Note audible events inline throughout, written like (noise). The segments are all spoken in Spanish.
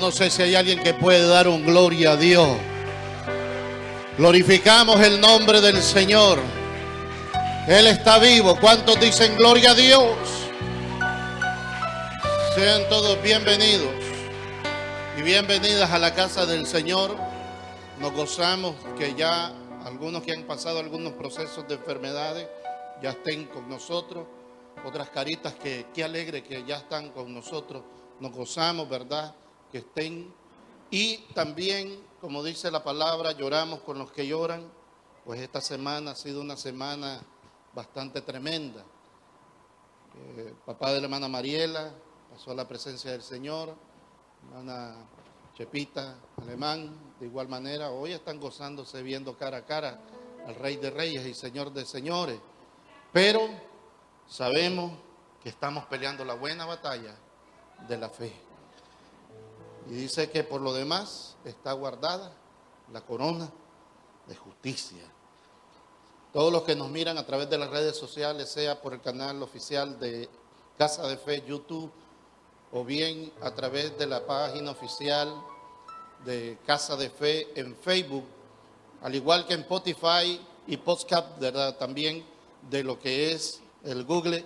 No sé si hay alguien que puede dar un gloria a Dios. Glorificamos el nombre del Señor. Él está vivo. ¿Cuántos dicen gloria a Dios? Sean todos bienvenidos y bienvenidas a la casa del Señor. Nos gozamos que ya algunos que han pasado algunos procesos de enfermedades ya estén con nosotros. Otras caritas que qué alegre que ya están con nosotros. Nos gozamos, ¿verdad? Que estén. Y también, como dice la palabra, lloramos con los que lloran. Pues esta semana ha sido una semana bastante tremenda. Eh, papá de la hermana Mariela pasó a la presencia del Señor. Hermana Chepita, alemán, de igual manera, hoy están gozándose viendo cara a cara al Rey de Reyes y Señor de Señores. Pero sabemos que estamos peleando la buena batalla de la fe. Y dice que por lo demás está guardada la corona de justicia. Todos los que nos miran a través de las redes sociales, sea por el canal oficial de Casa de Fe YouTube o bien a través de la página oficial de Casa de Fe en Facebook, al igual que en Spotify y Podcast, ¿verdad? También de lo que es el Google.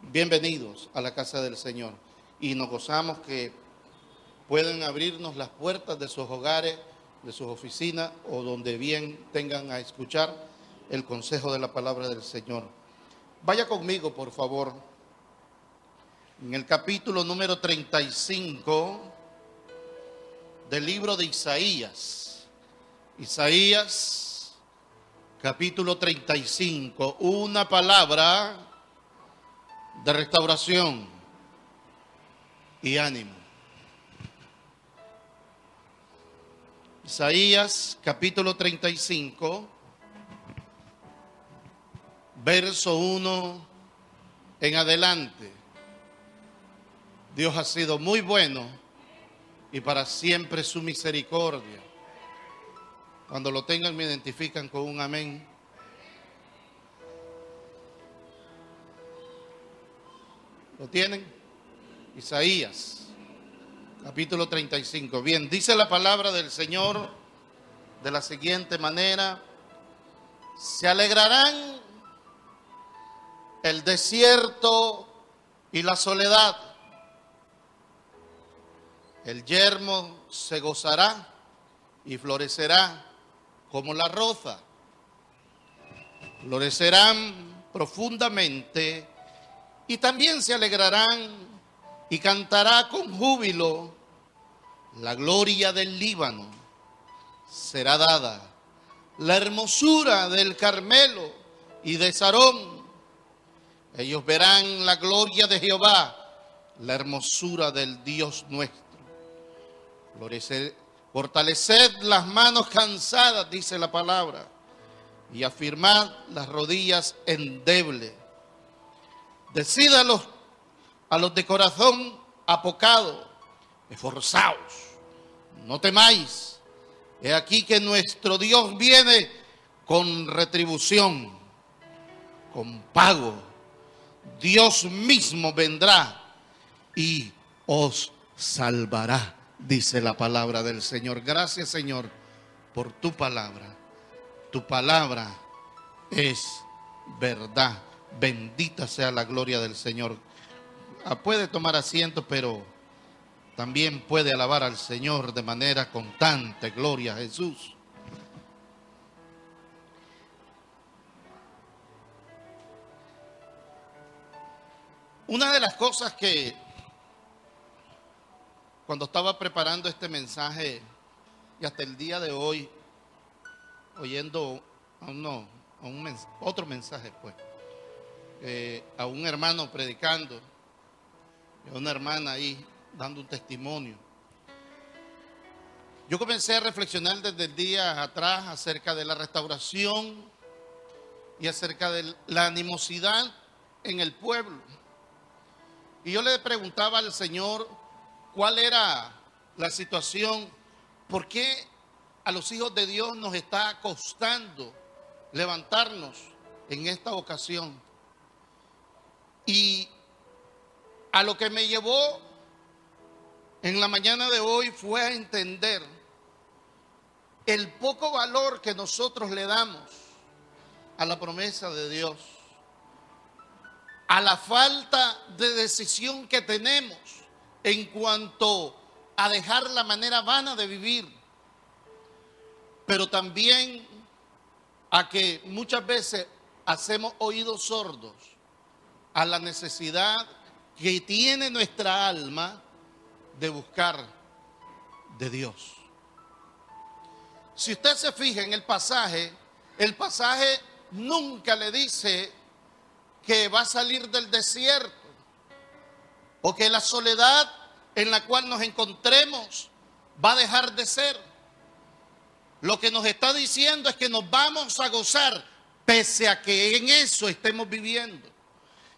Bienvenidos a la casa del Señor. Y nos gozamos que pueden abrirnos las puertas de sus hogares, de sus oficinas o donde bien tengan a escuchar el consejo de la palabra del Señor. Vaya conmigo, por favor, en el capítulo número 35 del libro de Isaías. Isaías, capítulo 35, una palabra de restauración y ánimo. Isaías, capítulo 35, verso 1 en adelante. Dios ha sido muy bueno y para siempre su misericordia. Cuando lo tengan me identifican con un amén. ¿Lo tienen? Isaías, capítulo 35. Bien, dice la palabra del Señor de la siguiente manera. Se alegrarán el desierto y la soledad el yermo se gozará y florecerá como la roza. Florecerán profundamente y también se alegrarán y cantará con júbilo. La gloria del Líbano será dada. La hermosura del Carmelo y de Sarón. Ellos verán la gloria de Jehová, la hermosura del Dios nuestro. Fortaleced las manos cansadas, dice la palabra, y afirmad las rodillas endebles. Decid a los, a los de corazón apocado, esforzaos, no temáis. He aquí que nuestro Dios viene con retribución, con pago. Dios mismo vendrá y os salvará dice la palabra del Señor. Gracias Señor por tu palabra. Tu palabra es verdad. Bendita sea la gloria del Señor. Ah, puede tomar asiento, pero también puede alabar al Señor de manera constante. Gloria a Jesús. Una de las cosas que cuando estaba preparando este mensaje y hasta el día de hoy, oyendo a, un otro mensaje, pues, eh, a un hermano predicando, una hermana ahí dando un testimonio. Yo comencé a reflexionar desde el día atrás acerca de la restauración y acerca de la animosidad en el pueblo. Y yo le preguntaba al Señor, cuál era la situación, por qué a los hijos de Dios nos está costando levantarnos en esta ocasión. Y a lo que me llevó en la mañana de hoy fue a entender el poco valor que nosotros le damos a la promesa de Dios, a la falta de decisión que tenemos en cuanto a dejar la manera vana de vivir, pero también a que muchas veces hacemos oídos sordos a la necesidad que tiene nuestra alma de buscar de Dios. Si usted se fija en el pasaje, el pasaje nunca le dice que va a salir del desierto o que la soledad en la cual nos encontremos va a dejar de ser. Lo que nos está diciendo es que nos vamos a gozar pese a que en eso estemos viviendo.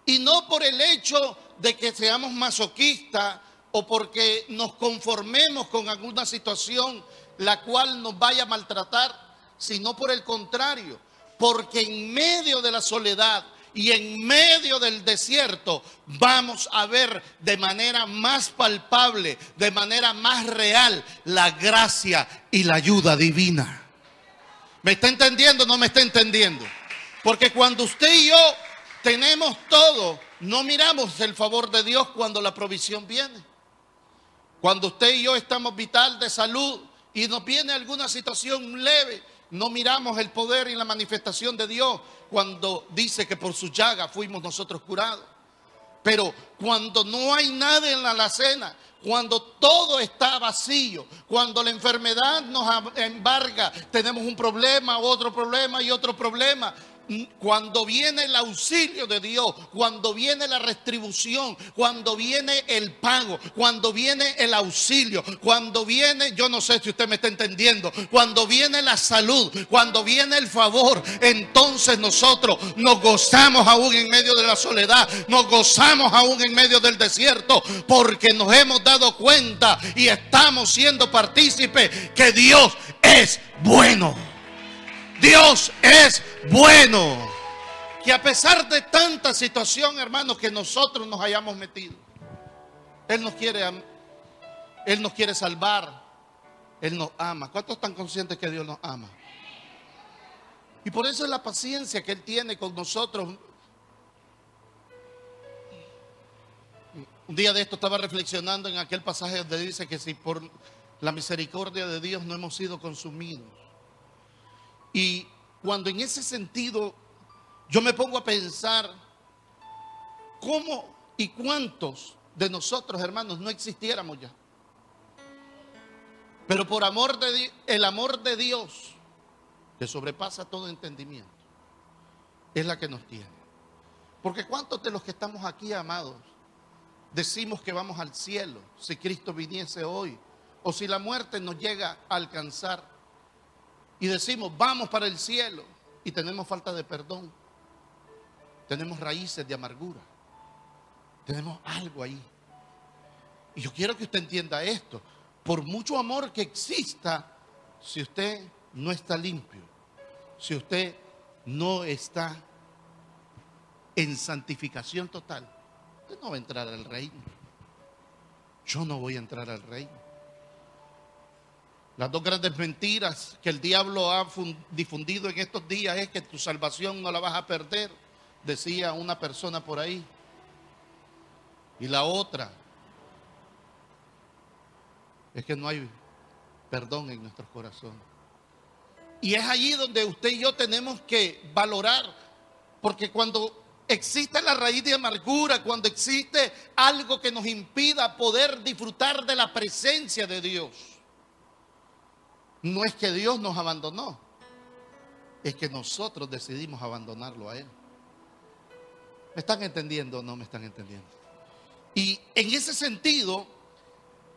Y no por el hecho de que seamos masoquistas o porque nos conformemos con alguna situación la cual nos vaya a maltratar, sino por el contrario, porque en medio de la soledad y en medio del desierto vamos a ver de manera más palpable, de manera más real, la gracia y la ayuda divina. ¿Me está entendiendo o no me está entendiendo? Porque cuando usted y yo tenemos todo, no miramos el favor de Dios cuando la provisión viene. Cuando usted y yo estamos vital de salud y nos viene alguna situación leve, no miramos el poder y la manifestación de Dios cuando dice que por su llaga fuimos nosotros curados. Pero cuando no hay nada en la alacena, cuando todo está vacío, cuando la enfermedad nos embarga, tenemos un problema, otro problema y otro problema, cuando viene el auxilio de Dios, cuando viene la retribución, cuando viene el pago, cuando viene el auxilio, cuando viene, yo no sé si usted me está entendiendo, cuando viene la salud, cuando viene el favor, entonces nosotros nos gozamos aún en medio de la soledad, nos gozamos aún en medio del desierto, porque nos hemos dado cuenta y estamos siendo partícipes que Dios es bueno. Dios es bueno. Que a pesar de tanta situación, hermanos, que nosotros nos hayamos metido, Él nos quiere, Él nos quiere salvar, Él nos ama. ¿Cuántos están conscientes que Dios nos ama? Y por eso es la paciencia que Él tiene con nosotros. Un día de esto estaba reflexionando en aquel pasaje donde dice que si por la misericordia de Dios no hemos sido consumidos. Y cuando en ese sentido yo me pongo a pensar cómo y cuántos de nosotros, hermanos, no existiéramos ya. Pero por amor de el amor de Dios, que sobrepasa todo entendimiento, es la que nos tiene. Porque cuántos de los que estamos aquí, amados, decimos que vamos al cielo si Cristo viniese hoy, o si la muerte nos llega a alcanzar y decimos, vamos para el cielo y tenemos falta de perdón, tenemos raíces de amargura, tenemos algo ahí. Y yo quiero que usted entienda esto, por mucho amor que exista, si usted no está limpio, si usted no está en santificación total, usted no va a entrar al reino. Yo no voy a entrar al reino. Las dos grandes mentiras que el diablo ha difundido en estos días es que tu salvación no la vas a perder, decía una persona por ahí. Y la otra es que no hay perdón en nuestros corazones. Y es allí donde usted y yo tenemos que valorar, porque cuando existe la raíz de amargura, cuando existe algo que nos impida poder disfrutar de la presencia de Dios, no es que Dios nos abandonó, es que nosotros decidimos abandonarlo a Él. ¿Me están entendiendo o no me están entendiendo? Y en ese sentido,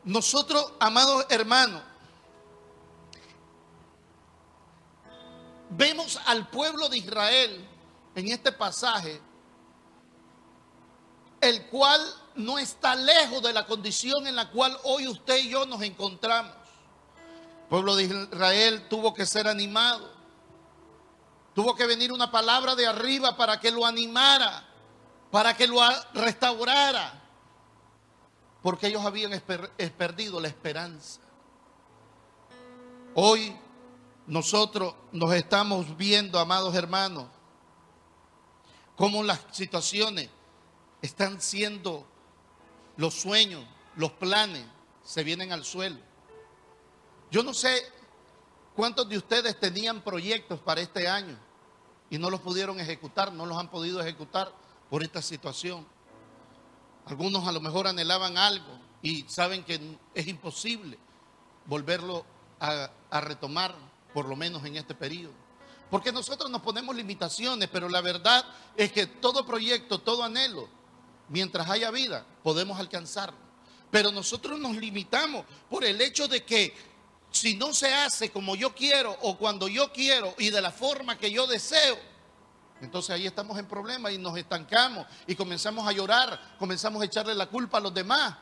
nosotros, amados hermanos, vemos al pueblo de Israel en este pasaje, el cual no está lejos de la condición en la cual hoy usted y yo nos encontramos pueblo de Israel tuvo que ser animado. Tuvo que venir una palabra de arriba para que lo animara, para que lo restaurara. porque ellos habían perdido la esperanza. Hoy nosotros nos estamos viendo, amados hermanos, cómo las situaciones están siendo los sueños, los planes, se vienen al suelo. Yo no sé cuántos de ustedes tenían proyectos para este año y no los pudieron ejecutar, no los han podido ejecutar por esta situación. Algunos a lo mejor anhelaban algo y saben que es imposible volverlo a, retomar, por lo menos en este periodo. Porque nosotros nos ponemos limitaciones, pero la verdad es que todo proyecto, todo anhelo, mientras haya vida, podemos alcanzarlo. Pero nosotros nos limitamos por el hecho de que si no se hace como yo quiero o cuando yo quiero y de la forma que yo deseo, entonces ahí estamos en problemas y nos estancamos y comenzamos a llorar, comenzamos a echarle la culpa a los demás.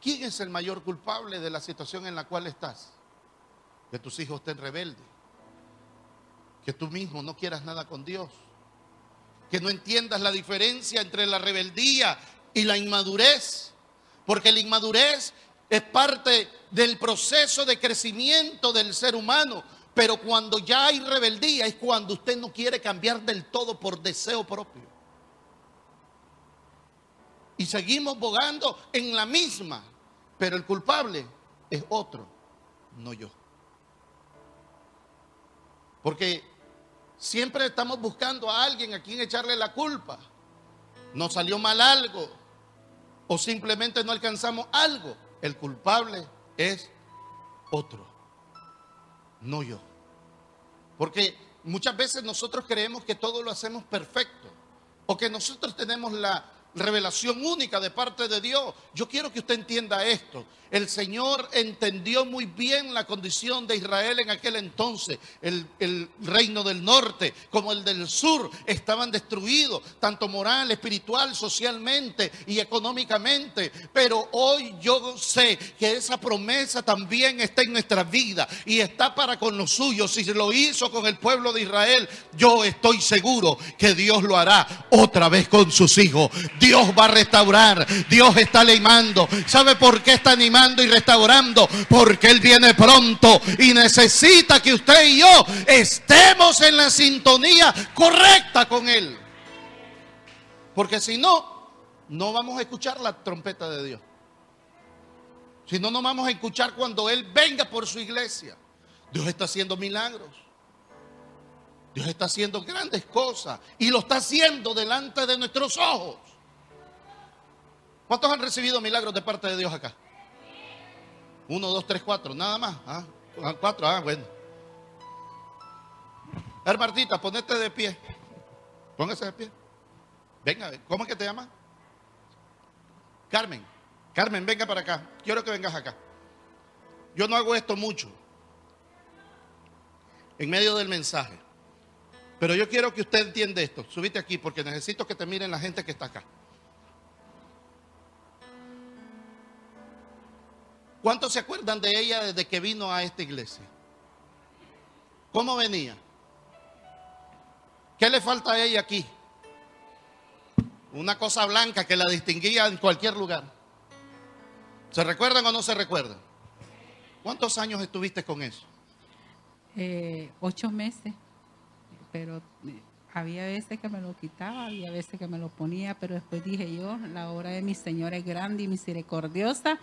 ¿Quién es el mayor culpable de la situación en la cual estás? Que tus hijos estén rebeldes. Que tú mismo no quieras nada con Dios. Que no entiendas la diferencia entre la rebeldía y la inmadurez. Porque la inmadurez es parte del proceso de crecimiento del ser humano. Pero cuando ya hay rebeldía es cuando usted no quiere cambiar del todo por deseo propio. Y seguimos bogando en la misma. Pero el culpable es otro, no yo. Porque siempre estamos buscando a alguien a quien echarle la culpa. Nos salió mal algo o simplemente no alcanzamos algo. El culpable es otro, no yo. Porque muchas veces nosotros creemos que todo lo hacemos perfecto o que nosotros tenemos la revelación única de parte de Dios. Yo quiero que usted entienda esto. El Señor entendió muy bien la condición de Israel en aquel entonces. El, reino del norte como el del sur estaban destruidos, tanto moral, espiritual, socialmente y económicamente. Pero hoy yo sé que esa promesa también está en nuestra vida y está para con los suyos. Si lo hizo con el pueblo de Israel, yo estoy seguro que Dios lo hará otra vez con sus hijos. Dios va a restaurar, Dios está animando. ¿Sabe por qué está animando y restaurando? Porque Él viene pronto y necesita que usted y yo estemos en la sintonía correcta con Él. Porque si no, no vamos a escuchar la trompeta de Dios. Si no, no vamos a escuchar cuando Él venga por su iglesia. Dios está haciendo milagros. Dios está haciendo grandes cosas y lo está haciendo delante de nuestros ojos. ¿Cuántos han recibido milagros de parte de Dios acá? Uno, dos, tres, cuatro, nada más. ¿Ah? ah cuatro, ah, bueno. Hermartita, ponete de pie. Póngase de pie. Venga, ¿cómo es que te llamas? Carmen. Carmen, venga para acá. Quiero que vengas acá. Yo no hago esto mucho. En medio del mensaje. Pero yo quiero que usted entienda esto. Subite aquí porque necesito que te miren la gente que está acá. ¿Cuántos se acuerdan de ella desde que vino a esta iglesia? ¿Cómo venía? ¿Qué le falta a ella aquí? Una cosa blanca que la distinguía en cualquier lugar. ¿Se recuerdan o no se recuerdan? ¿Cuántos años estuviste con eso? Eh, ocho meses, pero había veces que me lo quitaba, había veces que me lo ponía, pero después dije yo, la obra de mi Señor es grande y misericordiosa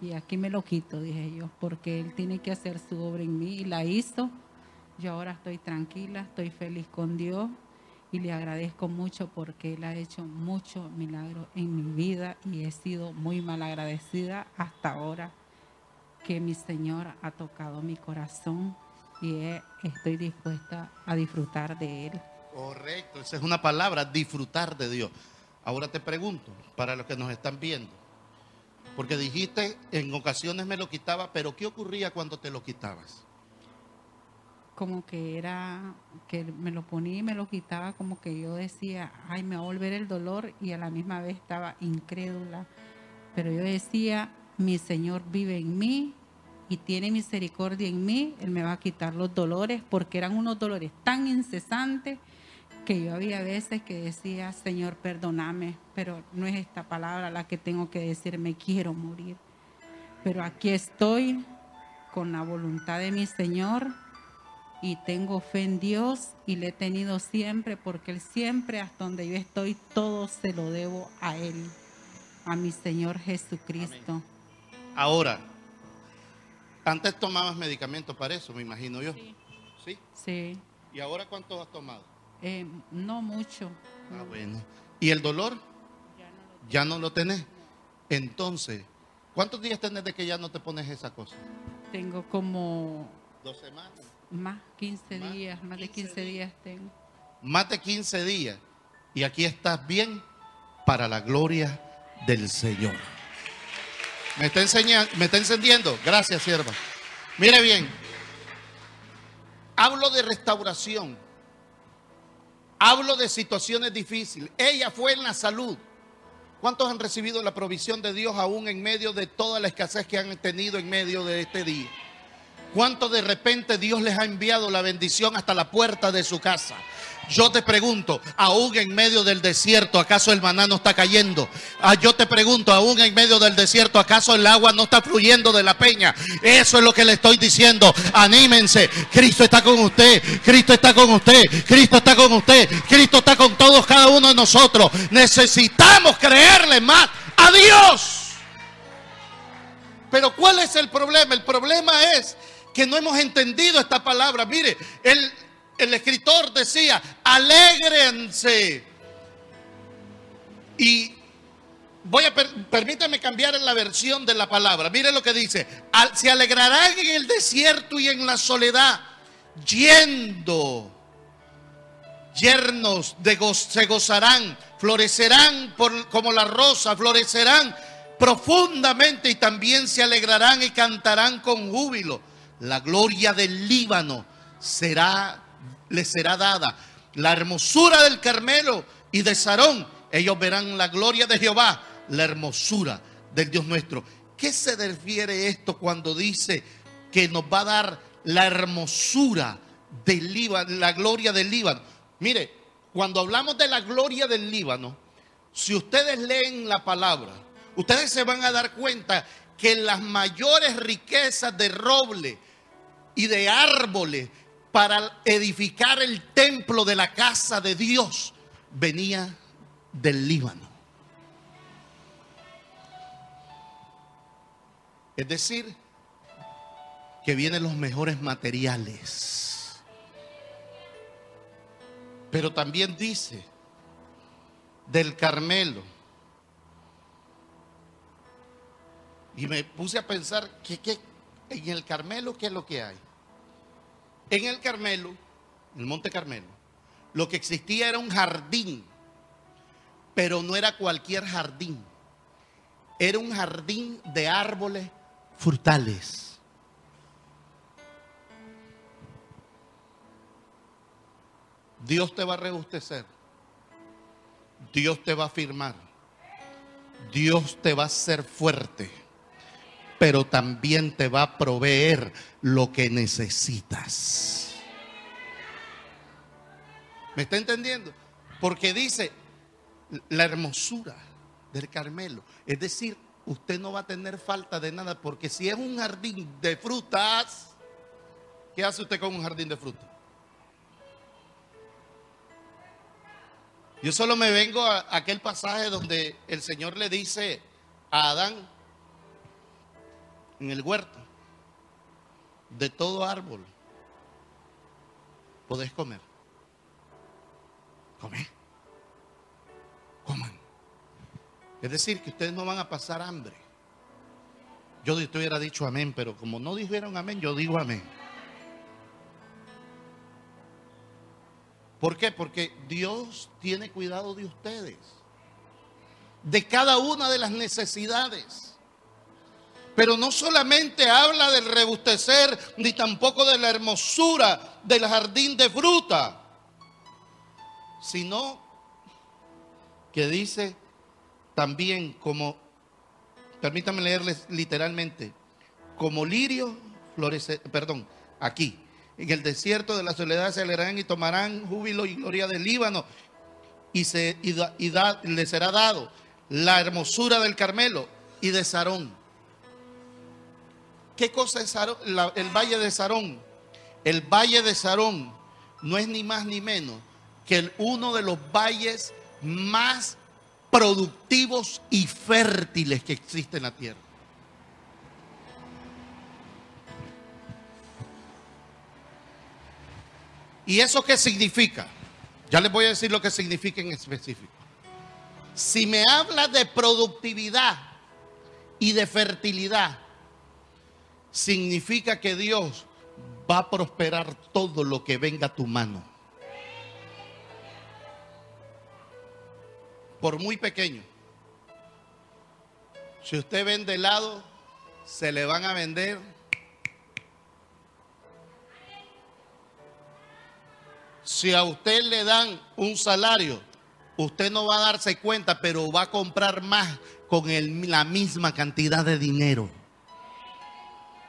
y aquí me lo quito, dije yo, porque Él tiene que hacer su obra en mí y la hizo. Yo ahora estoy tranquila, estoy feliz con Dios y le agradezco mucho porque Él ha hecho mucho milagro en mi vida y he sido muy mal agradecida hasta ahora que mi Señor ha tocado mi corazón y estoy dispuesta a disfrutar de Él. Correcto, esa es una palabra, disfrutar de Dios. Ahora te pregunto, para los que nos están viendo, porque dijiste, en ocasiones me lo quitaba, pero ¿qué ocurría cuando te lo quitabas? Como que era, que me lo ponía y me lo quitaba, como que yo decía, ay, me va a volver el dolor y a la misma vez estaba incrédula. Pero yo decía, mi Señor vive en mí y tiene misericordia en mí, Él me va a quitar los dolores, porque eran unos dolores tan incesantes que yo había veces que decía, Señor, perdóname, pero no es esta palabra la que tengo que decir, me quiero morir. Pero aquí estoy con la voluntad de mi Señor y tengo fe en Dios y le he tenido siempre porque Él siempre, hasta donde yo estoy, todo se lo debo a Él, a mi Señor Jesucristo. Ahora, antes tomabas medicamentos para eso, me imagino yo. ¿Sí? Sí. ¿Y ahora cuántos has tomado? Eh, no mucho. Ah, bueno. ¿Y el dolor? Ya no lo, tenés. Entonces, ¿cuántos días tenés de que ya no te pones esa cosa? Tengo como... ¿Dos semanas? Más 15 días, más de 15 días tengo. Más de 15 días. Y aquí estás bien para la gloria del Señor. ¿Me está, enseñando, me está encendiendo? Gracias, sierva. Mire bien. Hablo de restauración. Hablo de situaciones difíciles. Ella fue en la salud. ¿Cuántos han recibido la provisión de Dios aún en medio de toda la escasez que han tenido en medio de este día? ¿Cuántos de repente Dios les ha enviado la bendición hasta la puerta de su casa? Yo te pregunto, aún en medio del desierto, ¿acaso el maná no está cayendo? Ah, yo te pregunto, aún en medio del desierto, ¿acaso el agua no está fluyendo de la peña? Eso es lo que le estoy diciendo. Anímense. Cristo está con usted. Cristo está con usted. Cristo está con usted. Cristo está con todos, cada uno de nosotros. Necesitamos creerle más a Dios. Pero ¿cuál es el problema? El problema es que no hemos entendido esta palabra. Mire, el, el escritor decía, alégrense. Y voy a, permítame cambiar la versión de la palabra. Mire lo que dice, se alegrarán en el desierto y en la soledad, yendo. Yernos de se gozarán, florecerán como la rosa, florecerán profundamente y también se alegrarán y cantarán con júbilo. La gloria del Líbano será les será dada. La hermosura del Carmelo y de Sarón, ellos verán la gloria de Jehová, la hermosura del Dios nuestro. ¿Qué se refiere esto cuando dice que nos va a dar la hermosura del Líbano, la gloria del Líbano? Mire, cuando hablamos de la gloria del Líbano, si ustedes leen la palabra, ustedes se van a dar cuenta que las mayores riquezas de roble y de árboles para edificar el templo de la casa de Dios venía del Líbano. Es decir, que vienen los mejores materiales. Pero también dice del Carmelo. Y me puse a pensar que, en el Carmelo, ¿qué es lo que hay? En el Carmelo, en el Monte Carmelo, lo que existía era un jardín, pero no era cualquier jardín. Era un jardín de árboles frutales. Dios te va a rebustecer. Dios te va a firmar. Dios te va a hacer fuerte pero también te va a proveer lo que necesitas. ¿Me está entendiendo? Porque dice la hermosura del Carmelo. Es decir, usted no va a tener falta de nada, porque si es un jardín de frutas, ¿qué hace usted con un jardín de frutas? Yo solo me vengo a aquel pasaje donde el Señor le dice a Adán, en el huerto, de todo árbol, podés comer. Come. Coman. Es decir, que ustedes no van a pasar hambre. Yo te hubiera dicho amén, pero como no dijeron amén, yo digo amén. ¿Por qué? Porque Dios tiene cuidado de ustedes, de cada una de las necesidades. Pero no solamente habla del rebustecer, ni tampoco de la hermosura del jardín de fruta, sino que dice también como, permítame leerles literalmente, como lirio florece, perdón, aquí, En el desierto de la soledad se alegrarán y tomarán júbilo y gloria del Líbano. Y, se, y, da- y da- le será dado la hermosura del Carmelo y de Sarón. ¿Qué cosa es el valle de Sarón? El valle de Sarón no es ni más ni menos que el- uno de los valles más productivos y fértiles que existe en la tierra. ¿Y eso qué significa? Ya les voy a decir lo que significa en específico. Si me habla de productividad y de fertilidad, significa que Dios va a prosperar todo lo que venga a tu mano. Por muy pequeño. Si usted vende helado, se le van a vender Si a usted le dan un salario, usted no va a darse cuenta, pero va a comprar más con la misma cantidad de dinero.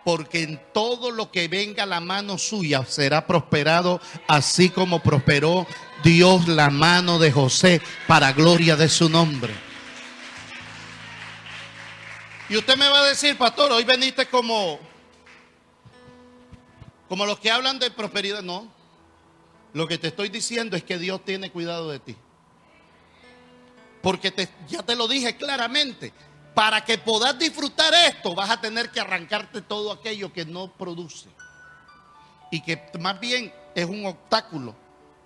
Porque en todo lo que venga la mano suya será prosperado, así como prosperó Dios la mano de José para gloria de su nombre. Y usted me va a decir, pastor, hoy veniste como, como los que hablan de prosperidad. No, lo que te estoy diciendo es que Dios tiene cuidado de ti. Porque ya te lo dije claramente. Para que puedas disfrutar esto, vas a tener que arrancarte todo aquello que no produce. Y que más bien es un obstáculo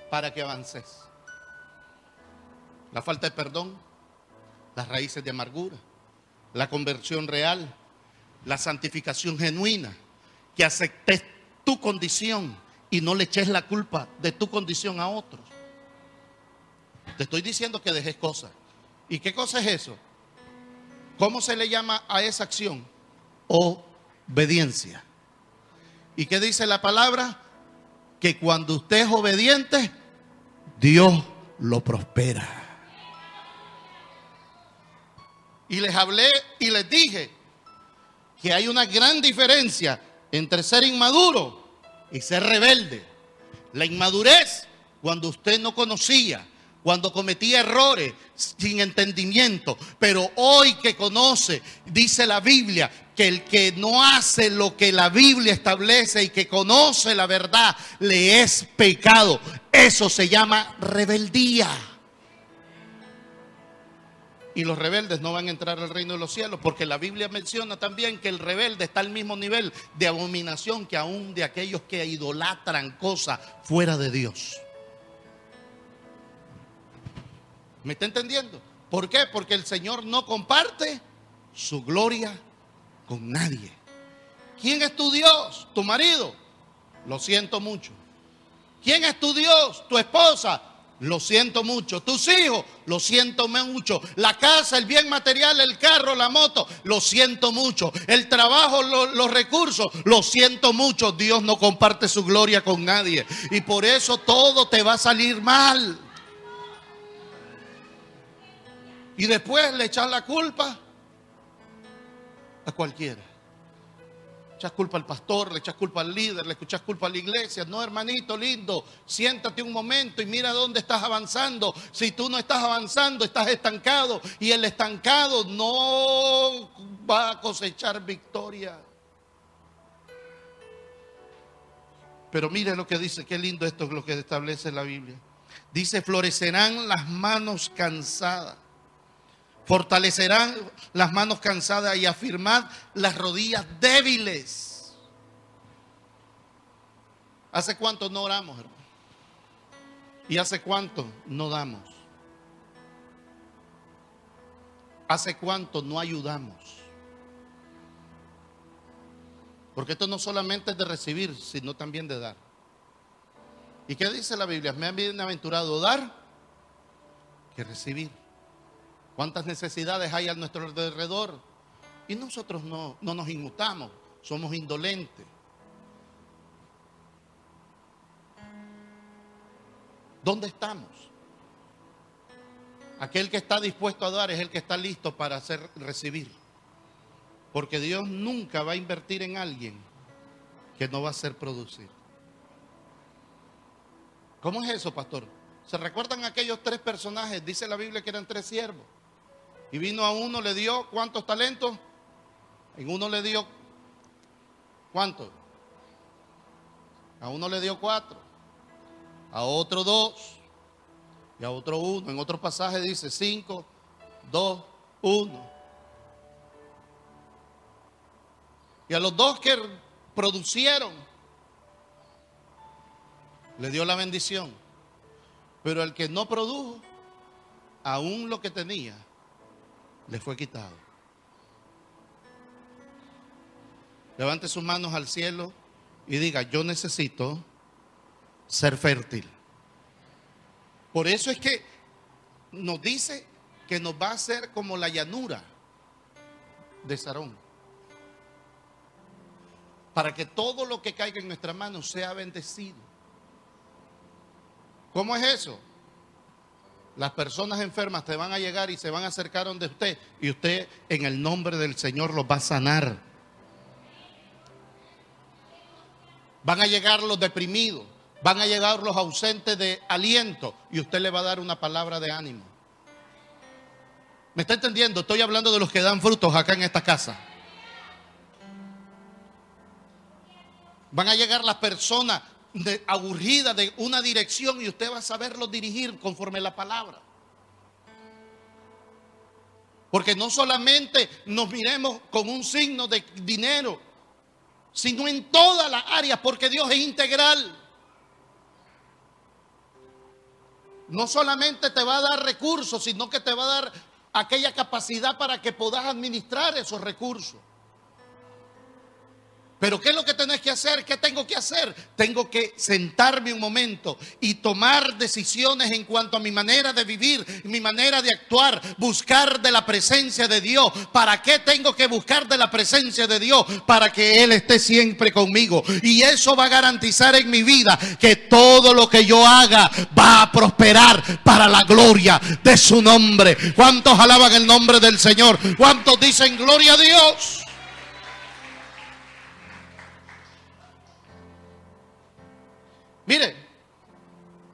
para que avances. La falta de perdón, las raíces de amargura, la conversión real, la santificación genuina, que aceptes tu condición y no le eches la culpa de tu condición a otros. Te estoy diciendo que dejes cosas. ¿Y qué cosa es eso? ¿Cómo se le llama a esa acción? Obediencia. ¿Y qué dice la palabra? Que cuando usted es obediente, Dios lo prospera. Y les hablé y les dije que hay una gran diferencia entre ser inmaduro y ser rebelde. La inmadurez, cuando usted no conocía, cuando cometía errores sin entendimiento, pero hoy que conoce, dice la Biblia, que el que no hace lo que la Biblia establece y que conoce la verdad, le es pecado. Eso se llama rebeldía. Y los rebeldes no van a entrar al reino de los cielos, porque la Biblia menciona también que el rebelde está al mismo nivel de abominación que aún de aquellos que idolatran cosas fuera de Dios. ¿Me está entendiendo? ¿Por qué? Porque el Señor no comparte su gloria con nadie. ¿Quién es tu Dios? ¿Tu marido? Lo siento mucho. ¿Quién es tu Dios? ¿Tu esposa? Lo siento mucho. ¿Tus hijos? Lo siento mucho. La casa, el bien material, el carro, la moto? Lo siento mucho. El trabajo, lo- los recursos? Lo siento mucho. Dios no comparte su gloria con nadie. Y por eso todo te va a salir mal. Y después le echas la culpa a cualquiera. Echas culpa al pastor, le echas culpa al líder, le echas culpa a la iglesia. No, hermanito lindo, siéntate un momento y mira dónde estás avanzando. Si tú no estás avanzando, estás estancado. Y el estancado no va a cosechar victoria. Pero mire lo que dice, qué lindo esto es lo que establece la Biblia. Dice, florecerán las manos cansadas. Fortalecerán las manos cansadas y afirmad las rodillas débiles. ¿Hace cuánto no oramos, hermano? ¿Y hace cuánto no damos? ¿Hace cuánto no ayudamos? Porque esto no solamente es de recibir, sino también de dar. ¿Y qué dice la Biblia? Me han bienaventurado dar que recibir. ¿Cuántas necesidades hay a nuestro alrededor? Y nosotros no, no nos inmutamos, somos indolentes. ¿Dónde estamos? Aquel que está dispuesto a dar es el que está listo para hacer recibir. Porque Dios nunca va a invertir en alguien que no va a hacer producir. ¿Cómo es eso, pastor? ¿Se recuerdan aquellos tres personajes? Dice la Biblia que eran tres siervos. Y vino a uno, le dio cuántos talentos. En uno le dio cuántos. A uno le dio cuatro. A otro dos. Y a otro uno. En otro pasaje dice cinco, dos, uno. Y a los dos que producieron, le dio la bendición. Pero al que no produjo, aún lo que tenía, le fue quitado. Levante sus manos al cielo y diga, yo necesito ser fértil. Por eso es que nos dice que nos va a hacer como la llanura de Sarón. Para que todo lo que caiga en nuestras manos sea bendecido. ¿Cómo es eso? Las personas enfermas te van a llegar y se van a acercar donde usted y usted en el nombre del Señor los va a sanar. Van a llegar los deprimidos, van a llegar los ausentes de aliento y usted le va a dar una palabra de ánimo. ¿Me está entendiendo? Estoy hablando de los que dan frutos acá en esta casa. Van a llegar las personas de, aburridas de una dirección y usted va a saberlos dirigir conforme la palabra. Porque no solamente nos miremos con un signo de dinero, sino en todas las áreas, porque Dios es integral. No solamente te va a dar recursos, sino que te va a dar aquella capacidad para que puedas administrar esos recursos. Pero ¿qué es lo que tenés que hacer? ¿Qué tengo que hacer? Tengo que sentarme un momento y tomar decisiones en cuanto a mi manera de vivir, mi manera de actuar, buscar de la presencia de Dios. ¿Para qué tengo que buscar de la presencia de Dios? Para que Él esté siempre conmigo. Y eso va a garantizar en mi vida que todo lo que yo haga va a prosperar para la gloria de su nombre. ¿Cuántos alaban el nombre del Señor? ¿Cuántos dicen gloria a Dios? Mire,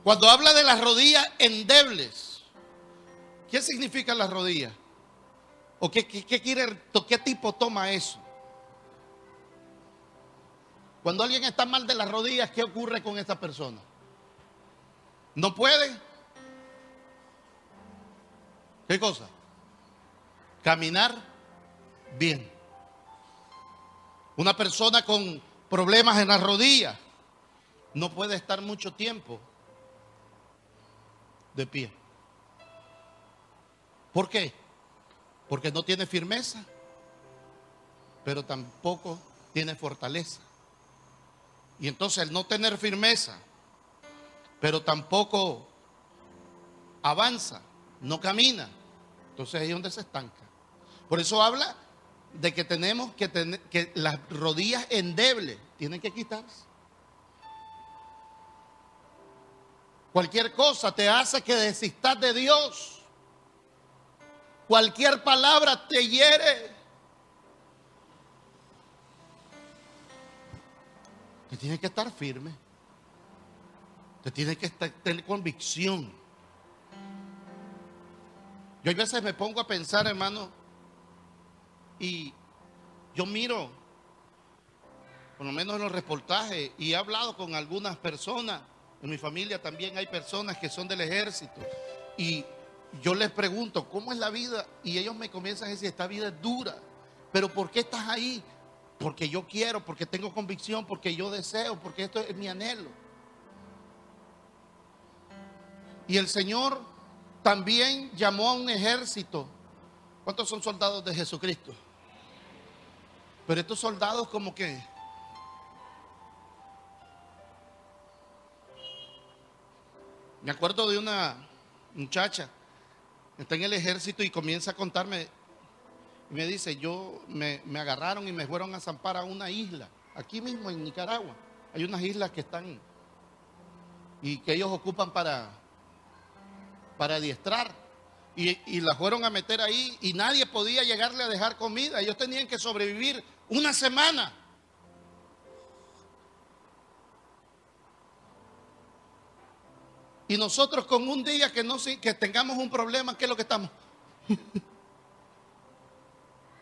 cuando habla de las rodillas endebles, ¿qué significa las rodillas? ¿O qué, qué, quiere, qué tipo toma eso? Cuando alguien está mal de las rodillas, ¿qué ocurre con esta persona? ¿No puede? ¿Qué cosa? Caminar bien. Una persona con problemas en las rodillas no puede estar mucho tiempo de pie. ¿Por qué? Porque no tiene firmeza, pero tampoco tiene fortaleza. Y entonces al no tener firmeza, pero tampoco avanza, no camina, entonces ahí es donde se estanca. Por eso habla de que tenemos que tener que las rodillas endebles tienen que quitarse. Cualquier cosa te hace que desistas de Dios. Cualquier palabra te hiere. Te tiene que estar firme. Te tiene que tener convicción. Yo a veces me pongo a pensar, hermano, y yo miro, por lo menos en los reportajes, y he hablado con algunas personas en mi familia también hay personas que son del ejército. Y yo les pregunto, ¿cómo es la vida? Y ellos me comienzan a decir, esta vida es dura. Pero ¿por qué estás ahí? Porque yo quiero, porque tengo convicción, porque yo deseo, porque esto es mi anhelo. Y el Señor también llamó a un ejército. ¿Cuántos son soldados de Jesucristo? Pero estos soldados como que Me acuerdo de una muchacha está en el ejército y comienza a contarme. Y me dice, yo me, agarraron y me fueron a zampar a una isla, aquí mismo en Nicaragua. Hay unas islas que están y que ellos ocupan para, para adiestrar. Y, y la fueron a meter ahí y nadie podía llegarle a dejar comida. Ellos tenían que sobrevivir una semana. Y nosotros con un día que, no, que tengamos un problema, ¿qué es lo que estamos? (laughs)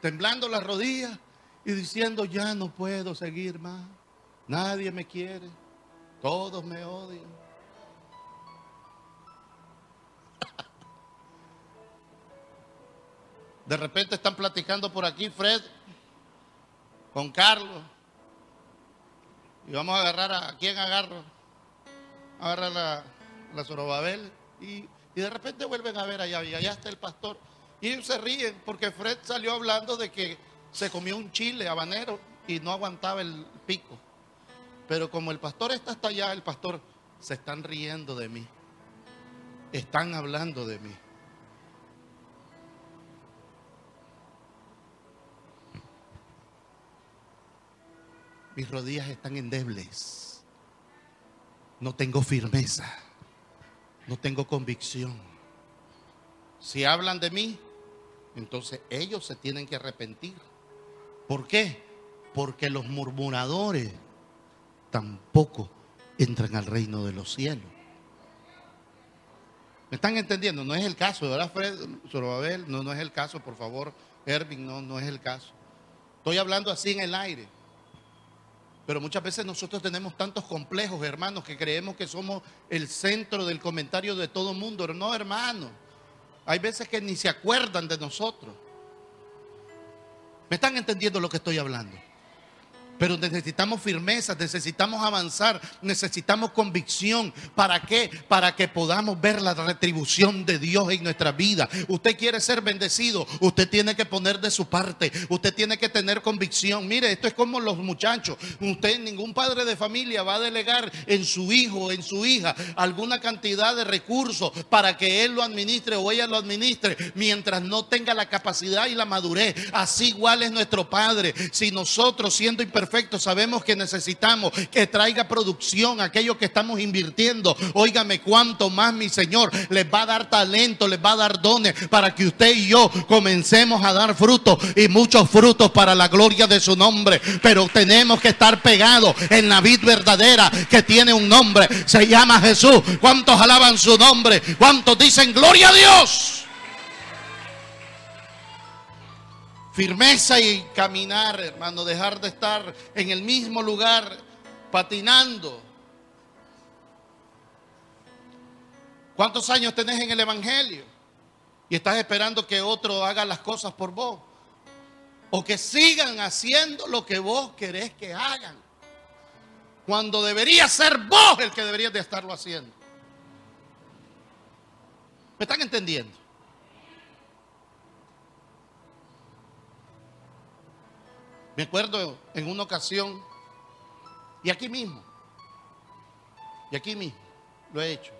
Temblando las rodillas y diciendo, ya no puedo seguir más. Nadie me quiere. Todos me odian. (laughs) De repente están platicando por aquí Fred con Carlos. Y vamos a agarrar a, quién agarro. Agarra la, la Zorobabel. Y, y, de repente vuelven a ver allá. Y allá está el pastor. Y se ríen porque Fred salió hablando de que se comió un chile habanero y no aguantaba el pico. Pero como el pastor está hasta allá, el pastor se están riendo de mí. Están hablando de mí. Mis rodillas están endebles. No tengo firmeza. No tengo convicción. Si hablan de mí, entonces ellos se tienen que arrepentir. ¿Por qué? Porque los murmuradores tampoco entran al reino de los cielos. ¿Me están entendiendo? No es el caso, ¿verdad, Fred? Zorobabel, no, no es el caso, por favor. Ervin, no, no es el caso. Estoy hablando así en el aire. Pero muchas veces nosotros tenemos tantos complejos, hermanos, que creemos que somos el centro del comentario de todo mundo. No, hermano. Hay veces que ni se acuerdan de nosotros. ¿Me están entendiendo lo que estoy hablando? Pero necesitamos firmeza, necesitamos avanzar, necesitamos convicción. ¿Para qué? Para que podamos ver la retribución de Dios en nuestra vida. Usted quiere ser bendecido, usted tiene que poner de su parte, usted tiene que tener convicción. Mire, esto es como los muchachos. Usted, ningún padre de familia va a delegar en su hijo, en su hija, alguna cantidad de recursos para que él lo administre o ella lo administre, mientras no tenga la capacidad y la madurez. Así igual es nuestro Padre. Si nosotros siendo imperfectos, perfecto, sabemos que necesitamos que traiga producción aquello que estamos invirtiendo. Óigame, cuánto más mi Señor les va a dar talento, les va a dar dones para que usted y yo comencemos a dar frutos y muchos frutos para la gloria de su nombre. Pero tenemos que estar pegados en la vid verdadera que tiene un nombre, se llama Jesús. ¿Cuántos alaban su nombre? ¿Cuántos dicen gloria a Dios? Firmeza y caminar, hermano, dejar de estar en el mismo lugar patinando. ¿Cuántos años tenés en el Evangelio? Y estás esperando que otro haga las cosas por vos. O que sigan haciendo lo que vos querés que hagan. Cuando debería ser vos el que deberías de estarlo haciendo. ¿Me están entendiendo? Me acuerdo en una ocasión, y aquí mismo, y aquí mismo, lo he hecho.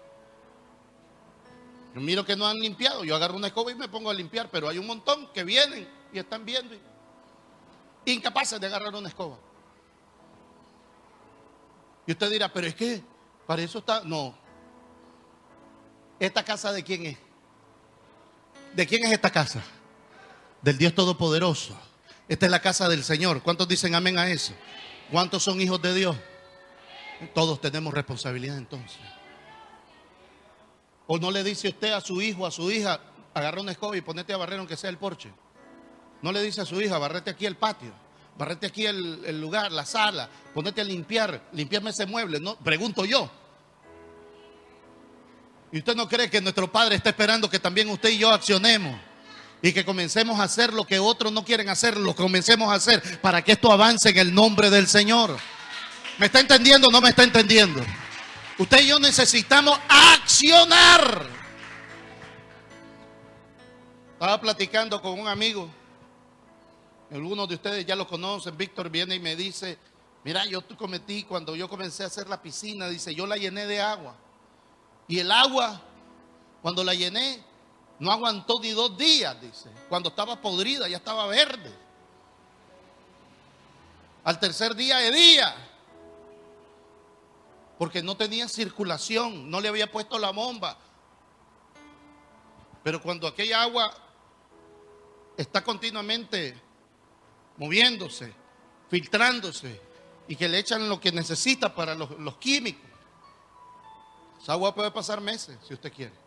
Yo miro que no han limpiado, yo agarro una escoba y me pongo a limpiar, pero hay un montón que vienen y están viendo, incapaces de agarrar una escoba. Y usted dirá, pero es que para eso está, no. ¿Esta casa de quién es? ¿De quién es esta casa? Del Dios Todopoderoso. Esta es la casa del Señor. ¿Cuántos dicen amén a eso? ¿Cuántos son hijos de Dios? Todos tenemos responsabilidad entonces. ¿O no le dice usted a su hijo, a su hija, agarra una escoba y ponete a barrer aunque sea el porche? No le dice a su hija, barrete aquí el patio, barrete aquí el, lugar, la sala, ponete a limpiar, limpiarme ese mueble. No, pregunto yo. ¿Y usted no cree que nuestro Padre está esperando que también usted y yo accionemos? Y que comencemos a hacer lo que otros no quieren hacer, lo comencemos a hacer para que esto avance en el nombre del Señor. ¿Me está entendiendo o no me está entendiendo? Usted y yo necesitamos accionar. Estaba platicando con un amigo, algunos de ustedes ya lo conocen, Víctor viene y me dice, mira, yo cometí cuando yo comencé a hacer la piscina, dice, yo la llené de agua. Y el agua, cuando la llené, no aguantó ni dos días, dice. Cuando estaba podrida, ya estaba verde. Al tercer día día Porque no tenía circulación, no le había puesto la bomba. Pero cuando aquella agua está continuamente moviéndose, filtrándose y que le echan lo que necesita para los, los químicos, Esa agua puede pasar meses si usted quiere.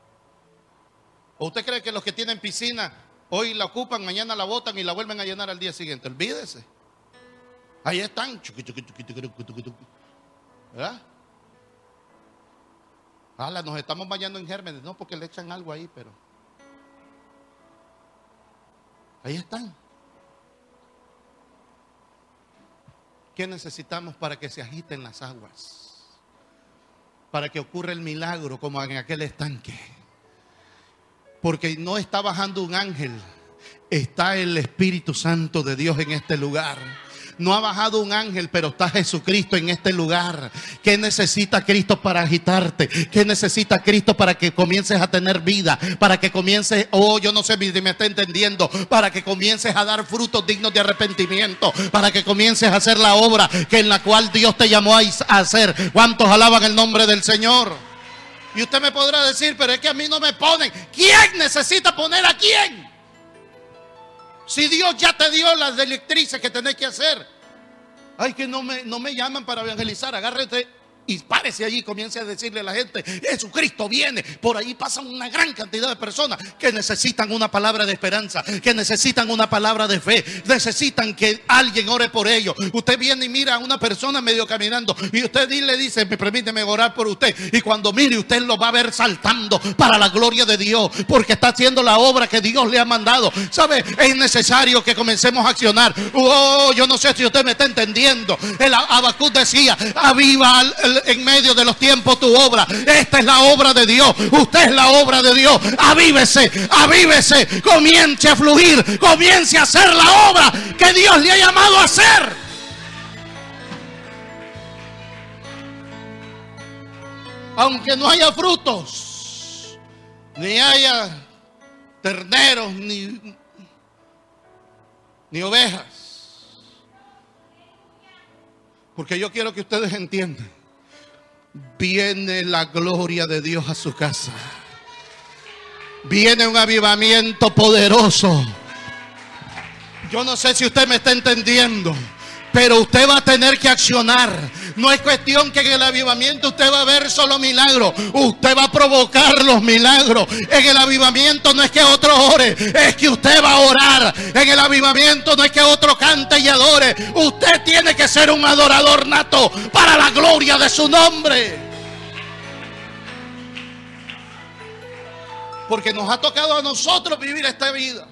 ¿O usted cree que los que tienen piscina hoy la ocupan, mañana la botan y la vuelven a llenar al día siguiente? Olvídese. Ahí están. ¿Verdad? Ala, nos estamos bañando en gérmenes. No, porque le echan algo ahí, pero. Ahí están. ¿Qué necesitamos para que se agiten las aguas? Para que ocurra el milagro como en aquel estanque. Porque no está bajando un ángel, está el Espíritu Santo de Dios en este lugar. No ha bajado un ángel, pero está Jesucristo en este lugar. ¿Qué necesita Cristo para agitarte? ¿Qué necesita Cristo para que comiences a tener vida? Para que comiences, oh, yo no sé si me está entendiendo, para que comiences a dar frutos dignos de arrepentimiento, para que comiences a hacer la obra que en la cual Dios te llamó a hacer. ¿Cuántos alaban el nombre del Señor? Y usted me podrá decir, pero es que a mí no me ponen. ¿Quién necesita poner a quién? Si Dios ya te dio las directrices que tenés que hacer. Ay, que no me, no me llaman para evangelizar. Agárrate y párese allí y comience a decirle a la gente, Jesucristo viene. Por ahí pasan una gran cantidad de personas que necesitan una palabra de esperanza, que necesitan una palabra de fe, necesitan que alguien ore por ellos. Usted viene y mira a una persona medio caminando y usted le dice, me permíteme orar por usted. Y cuando mire, usted lo va a ver saltando para la gloria de Dios, porque está haciendo la obra que Dios le ha mandado. ¿Sabe? Es necesario que comencemos a accionar. Oh, yo no sé si usted me está entendiendo. El Abacú decía, aviva el en medio de los tiempos tu obra. Esta es la obra de Dios. Usted es la obra de Dios. Avívese, avívese. Comience a fluir. Comience a hacer la obra que Dios le ha llamado a hacer. Aunque no haya frutos, ni haya terneros, ni, ni ovejas. Porque yo quiero que ustedes entiendan viene la gloria de Dios a su casa. Viene un avivamiento poderoso. Yo no sé si usted me está entendiendo. Pero usted va a tener que accionar. No es cuestión que en el avivamiento usted va a ver solo milagros. Usted va a provocar los milagros. En el avivamiento no es que otro ore, es que usted va a orar. En el avivamiento no es que otro cante y adore. Usted tiene que ser un adorador nato para la gloria de su nombre. Porque nos ha tocado a nosotros vivir esta vida.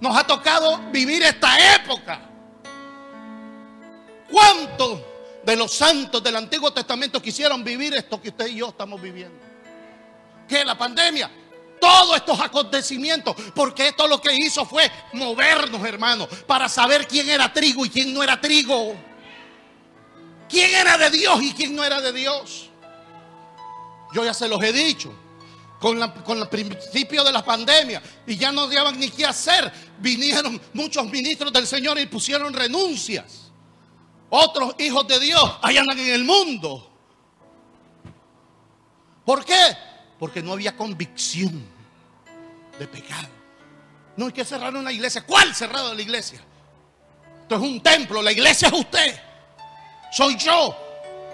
Nos ha tocado vivir esta época. ¿Cuántos de los santos del Antiguo Testamento quisieron vivir esto que usted y yo estamos viviendo? Que la pandemia, todos estos acontecimientos, porque esto lo que hizo fue movernos, hermanos, para saber quién era trigo y quién no era trigo. Quién era de Dios y quién no era de Dios. Yo ya se los he dicho. Con, con, el principio de la pandemia y ya no sabían ni qué hacer, vinieron muchos ministros del Señor y pusieron renuncias. Otros hijos de Dios allá andan en el mundo. ¿Por qué? Porque no había convicción de pecado. No hay que cerrar una iglesia. ¿Cuál cerrado la iglesia? Esto es un templo. La iglesia es usted. Soy yo.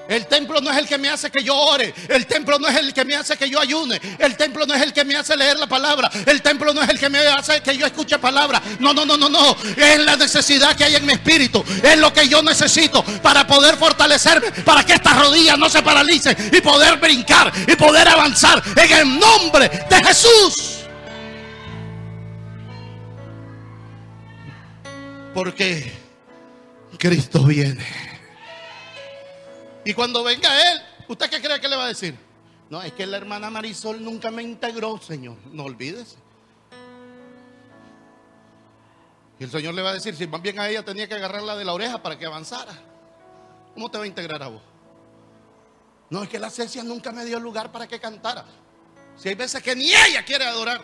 El templo no es el que me hace que yo ore. El templo no es el que me hace que yo ayune. El templo no es el que me hace leer la palabra. El templo no es el que me hace que yo escuche palabra. No, no, no, no, no. Es la necesidad que hay en mi espíritu. Es lo que yo necesito para poder fortalecerme. Para que estas rodillas no se paralicen. Y poder brincar. Y poder avanzar. En el nombre de Jesús. Porque Cristo viene. Y cuando venga Él, ¿usted qué cree que le va a decir? No, es que la hermana Marisol nunca me integró, Señor. No olvides. Y el Señor le va a decir, si más bien a ella tenía que agarrarla de la oreja para que avanzara. ¿Cómo te va a integrar a vos? No, es que la Cecia nunca me dio lugar para que cantara. Si hay veces que ni ella quiere adorar.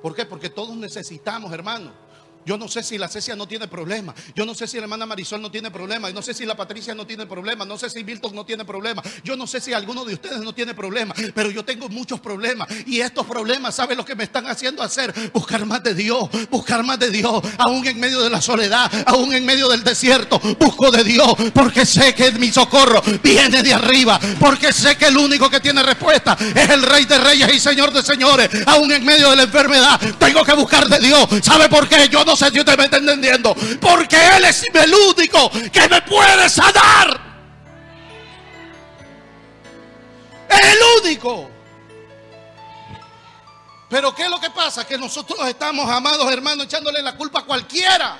¿Por qué? Porque todos necesitamos, hermano Yo no sé si la Cecia no tiene problema. Yo no sé si la hermana Marisol no tiene problema. Yo no sé si la Patricia no tiene problema. No sé si Milton no tiene problema. Yo no sé si alguno de ustedes no tiene problema. Pero yo tengo muchos problemas. Y estos problemas, ¿saben lo que me están haciendo hacer? Buscar más de Dios. Buscar más de Dios. Aún en medio de la soledad. Aún en medio del desierto. Busco de Dios. Porque sé que mi socorro viene de arriba. Porque sé que el único que tiene respuesta es el Rey de Reyes y Señor de Señores. Aún en medio de la enfermedad. Tengo que buscar de Dios. ¿Sabe por qué? Yo no no sé si usted me está entendiendo. Porque Él es el único que me puede sanar. el único. Pero ¿qué es lo que pasa? Que nosotros estamos, amados hermanos, echándole la culpa a cualquiera.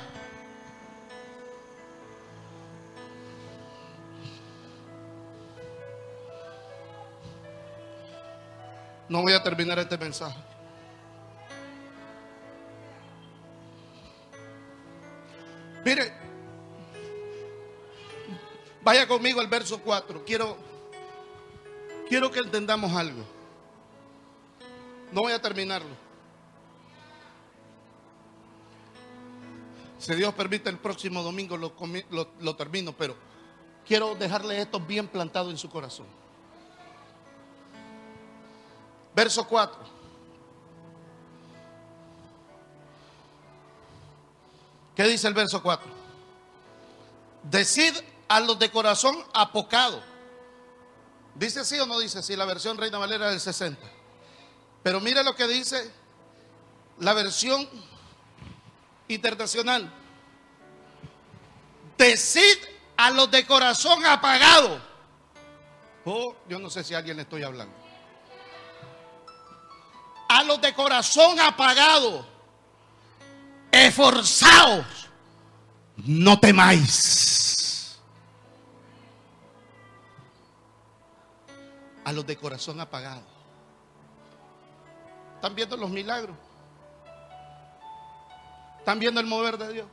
No voy a terminar este mensaje. Mire, vaya conmigo al verso 4. Quiero, quiero que entendamos algo. No voy a terminarlo. Si Dios permite, el próximo domingo lo, lo termino, pero quiero dejarle esto bien plantado en su corazón. Verso 4. ¿Qué dice el verso 4? Decid a los de corazón apocado. ¿Dice así o no dice así la versión Reina Valera del 60? Pero mire lo que dice la versión internacional. Decid a los de corazón apagado. Oh, yo no sé si a alguien le estoy hablando. A los de corazón apagado esforzaos, no temáis. A los de corazón apagado. ¿Están viendo los milagros? ¿Están viendo el mover de Dios?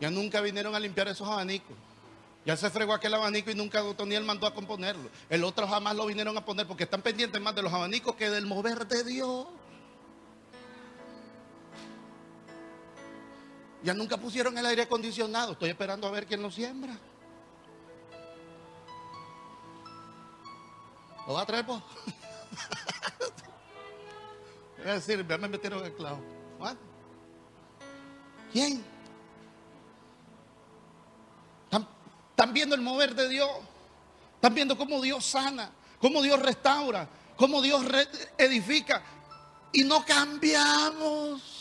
Ya nunca vinieron a limpiar esos abanicos. Ya se fregó aquel abanico y nunca Toniel mandó a componerlo. El otro jamás lo vinieron a poner porque están pendientes más de los abanicos que del mover de Dios. Ya nunca pusieron el aire acondicionado. Estoy esperando a ver quién lo siembra. ¿Lo va a traer, vos? (laughs) Voy a decir, me metieron el clavo. ¿Quién? ¿Están viendo el mover de Dios? ¿Están viendo cómo Dios sana? ¿Cómo Dios restaura? ¿Cómo Dios edifica? Y no cambiamos.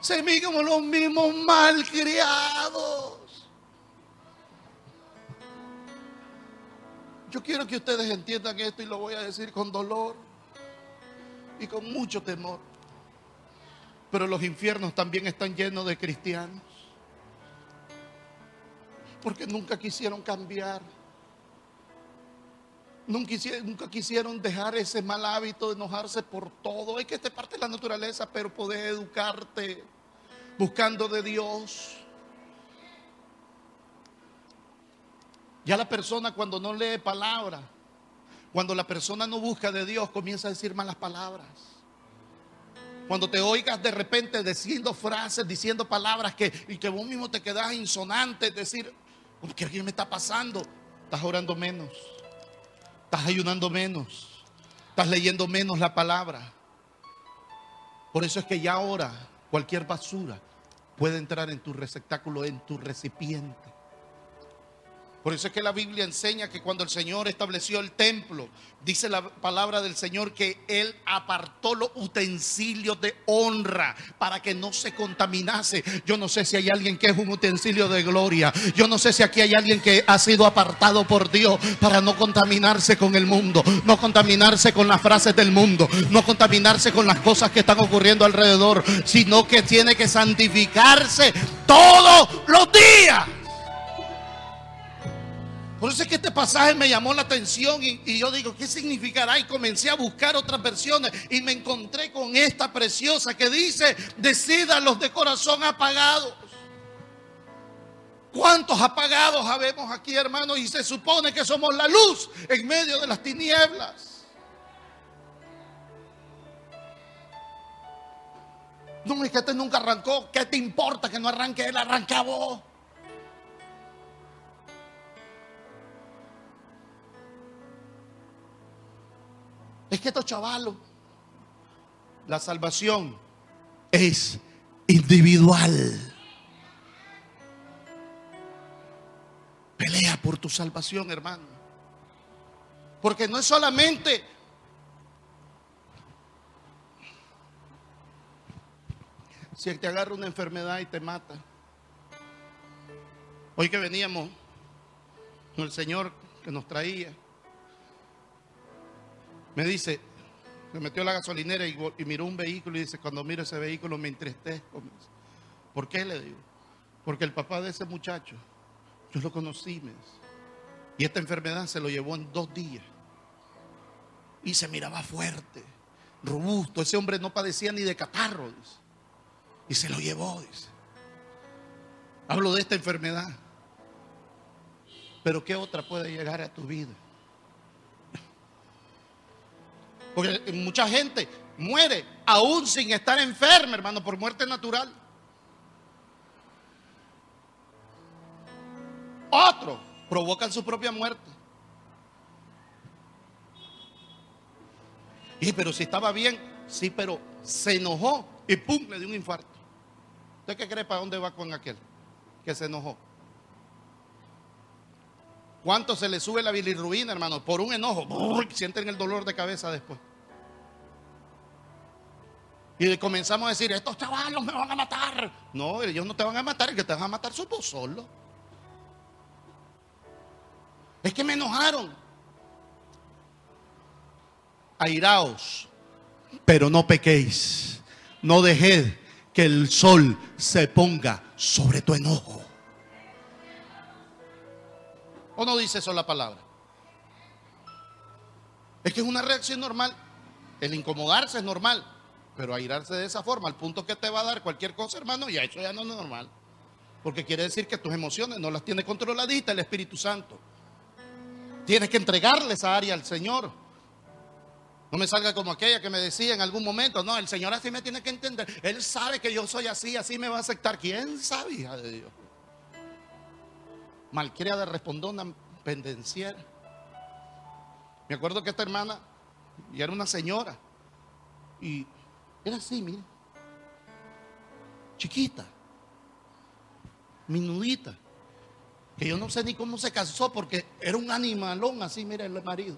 Seguimos los mismos malcriados. Yo quiero que ustedes entiendan esto y lo voy a decir con dolor y con mucho temor. Pero los infiernos también están llenos de cristianos. Porque nunca quisieron cambiar. Nunca quisieron, dejar ese mal hábito de enojarse por todo. Hay que este parte de la naturaleza, pero poder educarte buscando de Dios. Ya la persona cuando no lee palabra, cuando la persona no busca de Dios, comienza a decir malas palabras. Cuando te oigas de repente diciendo frases, diciendo palabras que, y que vos mismo te quedas insonante, decir, ¿qué me está pasando? Estás orando menos. Estás ayunando menos. Estás leyendo menos la palabra. Por eso es que ya ahora cualquier basura puede entrar en tu receptáculo, en tu recipiente. Por eso es que la Biblia enseña que cuando el Señor estableció el templo, dice la palabra del Señor que Él apartó los utensilios de honra para que no se contaminase. Yo no sé si hay alguien que es un utensilio de gloria. Yo no sé si aquí hay alguien que ha sido apartado por Dios para no contaminarse con el mundo, no contaminarse con las frases del mundo, no contaminarse con las cosas que están ocurriendo alrededor, sino que tiene que santificarse todos los días. Por eso es que este pasaje me llamó la atención y, yo digo, ¿qué significará? Y comencé a buscar otras versiones y me encontré con esta preciosa que dice, decidan los de corazón apagados. ¿Cuántos apagados habemos aquí, hermanos? Y se supone que somos la luz en medio de las tinieblas. No, es que este nunca arrancó. ¿Qué te importa que no arranque él? Arranca vos. Es que estos chavalos, la salvación es individual. Pelea por tu salvación, hermano. Porque no es solamente si te agarra una enfermedad y te mata. Hoy que veníamos con el Señor que nos traía, me dice, me metió a la gasolinera y, miró un vehículo y dice, cuando miro ese vehículo me entristezco. ¿Por qué le digo? Porque el papá de ese muchacho, yo lo conocí, me y esta enfermedad se lo llevó en dos días. Y se miraba fuerte, robusto. Ese hombre no padecía ni de catarro, Y se lo llevó, dice. Hablo de esta enfermedad. Pero ¿qué otra puede llegar a tu vida? Porque mucha gente muere aún sin estar enferma, hermano, por muerte natural. Otros provocan su propia muerte. Y pero si estaba bien, sí, pero se enojó y pum, le dio un infarto. ¿Usted qué cree para dónde va con aquel que se enojó? ¿Cuánto se le sube la bilirrubina, hermano? Por un enojo. Sienten el dolor de cabeza después. Y comenzamos a decir, estos chavalos me van a matar. No, ellos no te van a matar, el que te van a matar solo. Es que me enojaron. Airaos, pero no pequéis. No dejed que el sol se ponga sobre tu enojo. ¿O no dice eso la palabra? Es que es una reacción normal. El incomodarse es normal. Pero airarse de esa forma, al punto que te va a dar cualquier cosa, hermano, ya eso ya no es normal. Porque quiere decir que tus emociones no las tiene controladitas el Espíritu Santo. Tienes que entregarle esa área al Señor. No me salga como aquella que me decía en algún momento, no, el Señor así me tiene que entender. Él sabe que yo soy así, así me va a aceptar. ¿Quién sabe, hija de Dios? Malcriada respondona pendenciera. Me acuerdo que esta hermana, y era una señora, y era así, mire, chiquita, minudita, que yo no sé ni cómo se casó porque era un animalón así, mire el marido.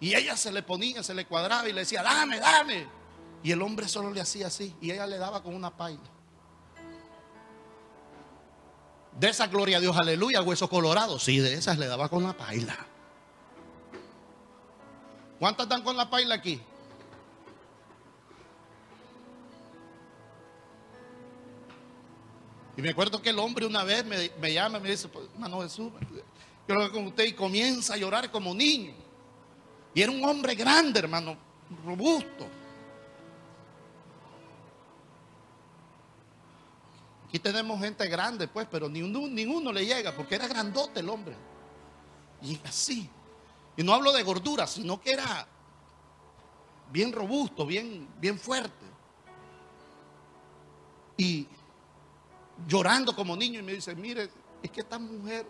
Y ella se le ponía, se le cuadraba y le decía, dame, dame. Y el hombre solo le hacía así y ella le daba con una paila. De esa gloria a Dios, aleluya, hueso colorado. Sí, de esas le daba con la paila. ¿Cuántas dan con la paila aquí? Y me acuerdo que el hombre una vez me, llama y me dice, pues, hermano Jesús, yo lo con usted y comienza a llorar como niño. Y era un hombre grande, hermano, robusto. Aquí tenemos gente grande, pues, pero ninguno, ninguno le llega, porque era grandote el hombre. Y así. Y no hablo de gordura, sino que era bien robusto, bien, bien fuerte. Y llorando como niño y me dice, mire, es que esta mujer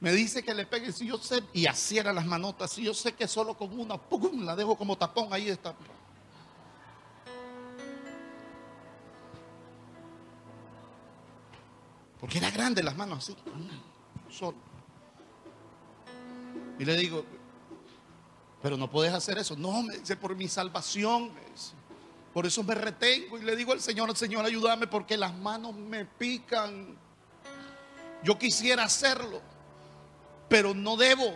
me dice que le pegue, si yo sé, y así eran las manotas, si yo sé que solo con una, pum, la dejo como tapón, ahí está. Porque era grande las manos así, solo. Y le digo, pero no puedes hacer eso. No, me dice, por mi salvación. Por eso me retengo y le digo al Señor, Señor, ayúdame porque las manos me pican. Yo quisiera hacerlo, pero no debo.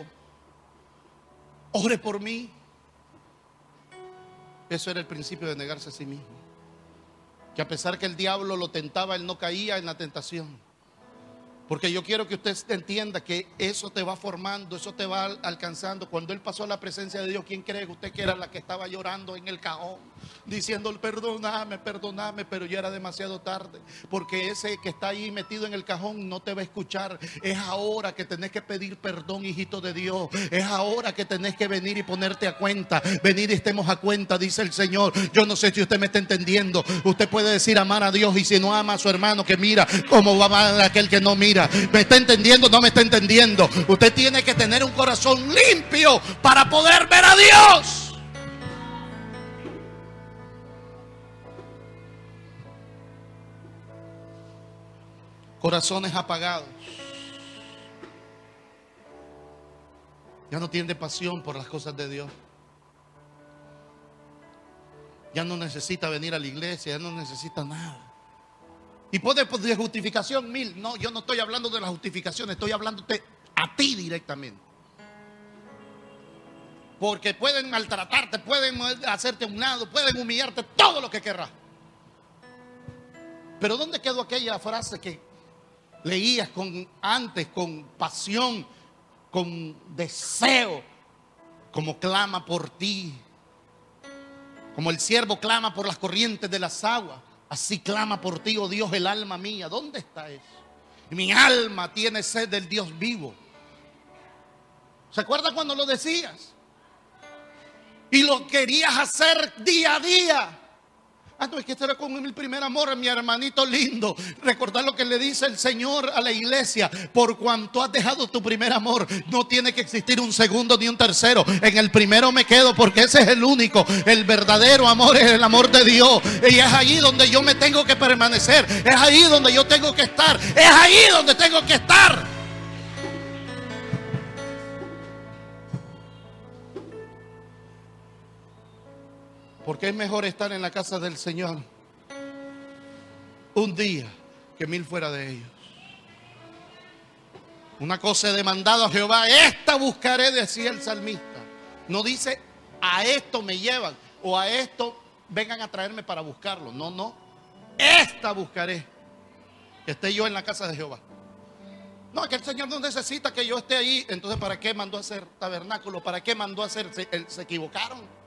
Ore por mí. Eso era el principio de negarse a sí mismo. Que a pesar que el diablo lo tentaba, él no caía en la tentación. Porque yo quiero que usted entienda que eso te va formando, eso te va alcanzando. Cuando él pasó a la presencia de Dios, ¿quién cree usted que era la que estaba llorando en el cajón? Diciendo, perdóname, perdóname, pero ya era demasiado tarde. Porque ese que está ahí metido en el cajón no te va a escuchar. Es ahora que tenés que pedir perdón, hijito de Dios. Es ahora que tenés que venir y ponerte a cuenta. Venir y estemos a cuenta, dice el Señor. Yo no sé si usted me está entendiendo. Usted puede decir amar a Dios y si no ama a su hermano, que mira cómo va a amar a aquel que no mira. ¿Me está entendiendo? No me está entendiendo. Usted tiene que tener un corazón limpio para poder ver a Dios. Corazones apagados. Ya no tiene pasión por las cosas de Dios. Ya no necesita venir a la iglesia, ya no necesita nada. Y puede de justificación mil. No, yo no estoy hablando de la justificación, estoy hablándote a ti directamente. Porque pueden maltratarte, pueden hacerte un lado, pueden humillarte, todo lo que querrás. Pero ¿dónde quedó aquella frase que leías con antes, con pasión, con deseo, como clama por ti? Como el siervo clama por las corrientes de las aguas. Así clama por ti, oh Dios, el alma mía. ¿Dónde está eso? Mi alma tiene sed del Dios vivo. ¿Se acuerda cuando lo decías? Y lo querías hacer día a día. Ah, no, es que era como mi primer amor, mi hermanito lindo. Recordar lo que le dice el Señor a la iglesia. Por cuanto has dejado tu primer amor, no tiene que existir un segundo ni un tercero. En el primero me quedo porque ese es el único. El verdadero amor es el amor de Dios. Y es ahí donde yo me tengo que permanecer. Es ahí donde yo tengo que estar. Es ahí donde tengo que estar. Porque es mejor estar en la casa del Señor un día que mil fuera de ellos. Una cosa he demandado a Jehová, esta buscaré, decía el salmista. No dice, a esto me llevan o a esto vengan a traerme para buscarlo. No, no. Esta buscaré. Que esté yo en la casa de Jehová. No, que el Señor no necesita que yo esté ahí. Entonces, ¿para qué mandó a hacer tabernáculo? ¿Para qué mandó a hacer? se equivocaron.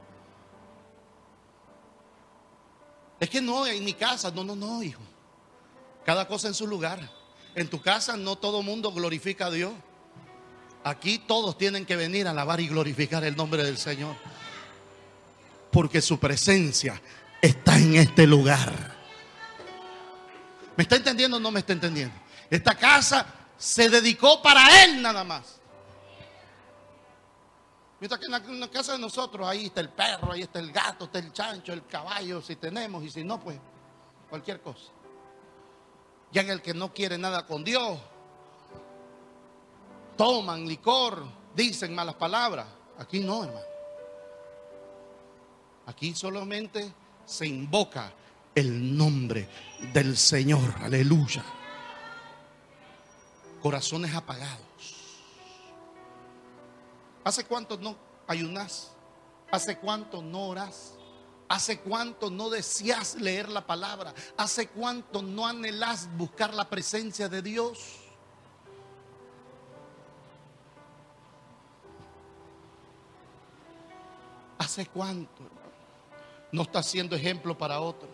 Es que no, en mi casa, no, no, no, hijo. Cada cosa en su lugar. En tu casa no todo mundo glorifica a Dios. Aquí todos tienen que venir a alabar y glorificar el nombre del Señor. Porque su presencia está en este lugar. ¿Me está entendiendo o no me está entendiendo? Esta casa se dedicó para Él nada más. Mientras que en la, casa de nosotros, ahí está el perro, ahí está el gato, está el chancho, el caballo, si tenemos, y si no, pues cualquier cosa. Ya en el que no quiere nada con Dios, toman licor, dicen malas palabras. Aquí no, hermano. Aquí solamente se invoca el nombre del Señor. Aleluya. Corazones apagados. ¿Hace cuánto no ayunas? ¿Hace cuánto no oras? ¿Hace cuánto no deseas leer la palabra? ¿Hace cuánto no anhelas buscar la presencia de Dios? ¿Hace cuánto no está siendo ejemplo para otros?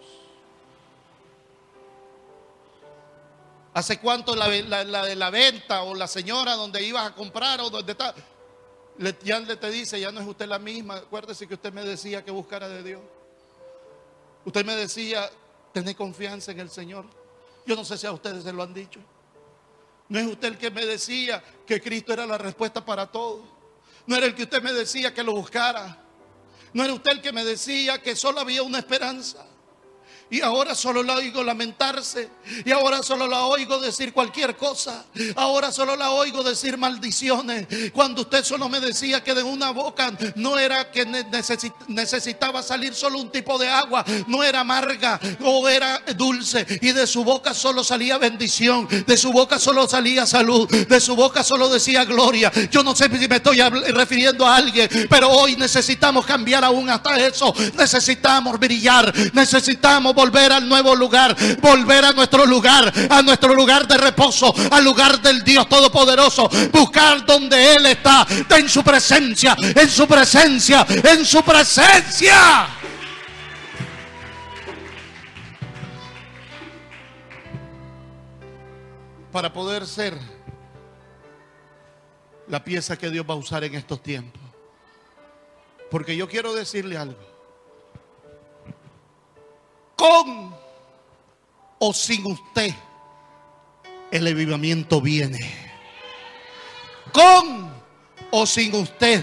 ¿Hace cuánto la, de la venta o la señora donde ibas a comprar o donde está? Ya le te dice, ya no es usted la misma. Acuérdese que usted me decía que buscara de Dios. Usted me decía, tener confianza en el Señor. Yo no sé si a ustedes se lo han dicho. No es usted el que me decía que Cristo era la respuesta para todo. No era el que usted me decía que lo buscara. No era usted el que me decía que solo había una esperanza. Y ahora solo la oigo lamentarse. Y ahora solo la oigo decir cualquier cosa. Ahora solo la oigo decir maldiciones. Cuando usted solo me decía que de una boca no era que necesitaba salir solo un tipo de agua. No era amarga o era dulce. Y de su boca solo salía bendición. De su boca solo salía salud. De su boca solo decía gloria. Yo no sé si me estoy refiriendo a alguien. Pero hoy necesitamos cambiar aún hasta eso. Necesitamos brillar. Necesitamos volver al nuevo lugar, volver a nuestro lugar, a nuestro lugar de reposo, al lugar del Dios Todopoderoso, buscar donde Él está, en su presencia, en su presencia, en su presencia. Para poder ser la pieza que Dios va a usar en estos tiempos. Porque yo quiero decirle algo. Con o sin usted, el avivamiento viene. Con o sin usted,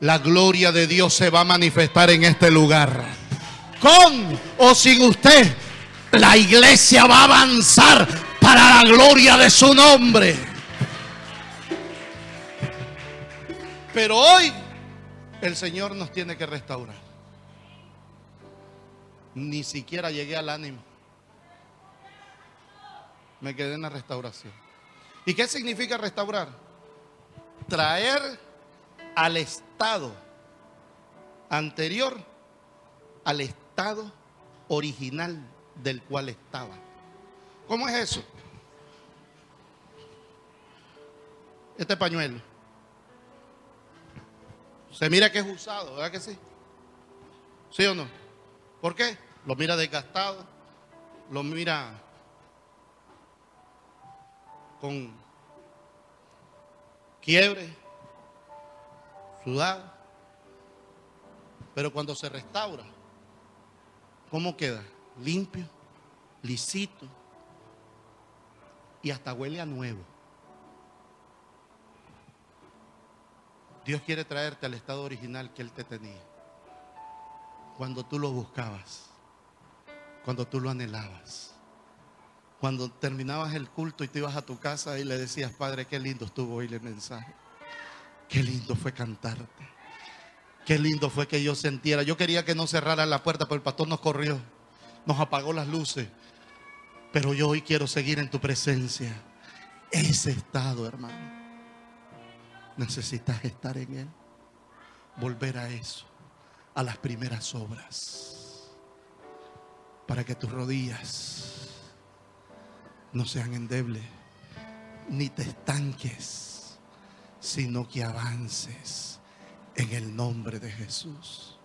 la gloria de Dios se va a manifestar en este lugar. Con o sin usted, la iglesia va a avanzar para la gloria de su nombre. Pero hoy el Señor nos tiene que restaurar. Ni siquiera llegué al ánimo. Me quedé en la restauración. ¿Y qué significa restaurar? Traer al estado anterior al estado original del cual estaba. ¿Cómo es eso? Este pañuelo. Se mira que es usado, ¿verdad que sí? ¿Sí o no? ¿Por qué? Lo mira desgastado, lo mira con quiebre, sudado. Pero cuando se restaura, ¿cómo queda? Limpio, lisito y hasta huele a nuevo. Dios quiere traerte al estado original que Él te tenía. Cuando tú lo buscabas, cuando tú lo anhelabas, cuando terminabas el culto y te ibas a tu casa y le decías, Padre, qué lindo estuvo hoy el mensaje. Qué lindo fue cantarte. Qué lindo fue que yo sintiera. Yo quería que no cerrara la puerta, pero el pastor nos corrió, nos apagó las luces. Pero yo hoy quiero seguir en tu presencia. Ese estado, hermano. Necesitas estar en Él. Volver a eso. A las primeras obras para que tus rodillas no sean endebles, ni te estanques, sino que avances en el nombre de Jesús.